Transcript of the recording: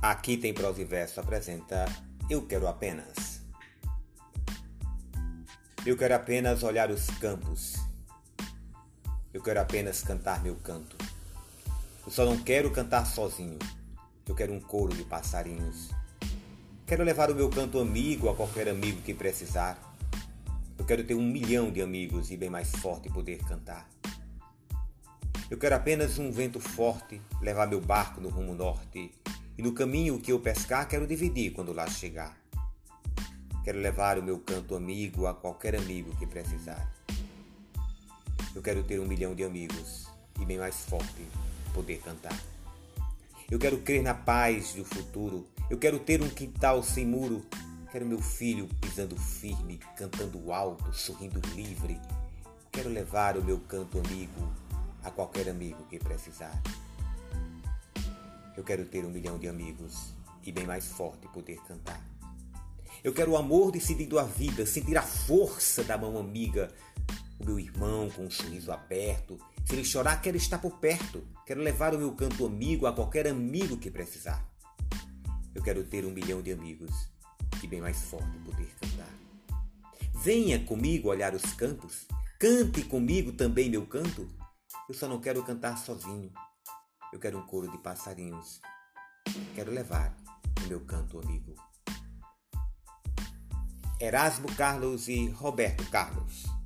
Aqui tem prosa e verso apresenta Eu Quero Apenas. Eu quero apenas olhar os campos. Eu quero apenas cantar meu canto. Eu só não quero cantar sozinho. Eu quero um coro de passarinhos. Quero levar o meu canto amigo a qualquer amigo que precisar. Eu quero ter um milhão de amigos e bem mais forte poder cantar. Eu quero apenas um vento forte levar meu barco no rumo norte e no caminho que eu pescar, quero dividir quando lá chegar. Quero levar o meu canto amigo a qualquer amigo que precisar. Eu quero ter um milhão de amigos e, bem mais forte, poder cantar. Eu quero crer na paz do futuro. Eu quero ter um quintal sem muro. Quero meu filho pisando firme, cantando alto, sorrindo livre. Quero levar o meu canto amigo a qualquer amigo que precisar. Eu quero ter um milhão de amigos e bem mais forte poder cantar. Eu quero o amor decidido à vida, sentir a força da mão amiga, o meu irmão com um sorriso aberto. Se ele chorar, quero estar por perto. Quero levar o meu canto amigo a qualquer amigo que precisar. Eu quero ter um milhão de amigos e bem mais forte poder cantar. Venha comigo olhar os campos. Cante comigo também meu canto. Eu só não quero cantar sozinho. Eu quero um coro de passarinhos. Quero levar o meu canto amigo. Erasmo Carlos e Roberto Carlos.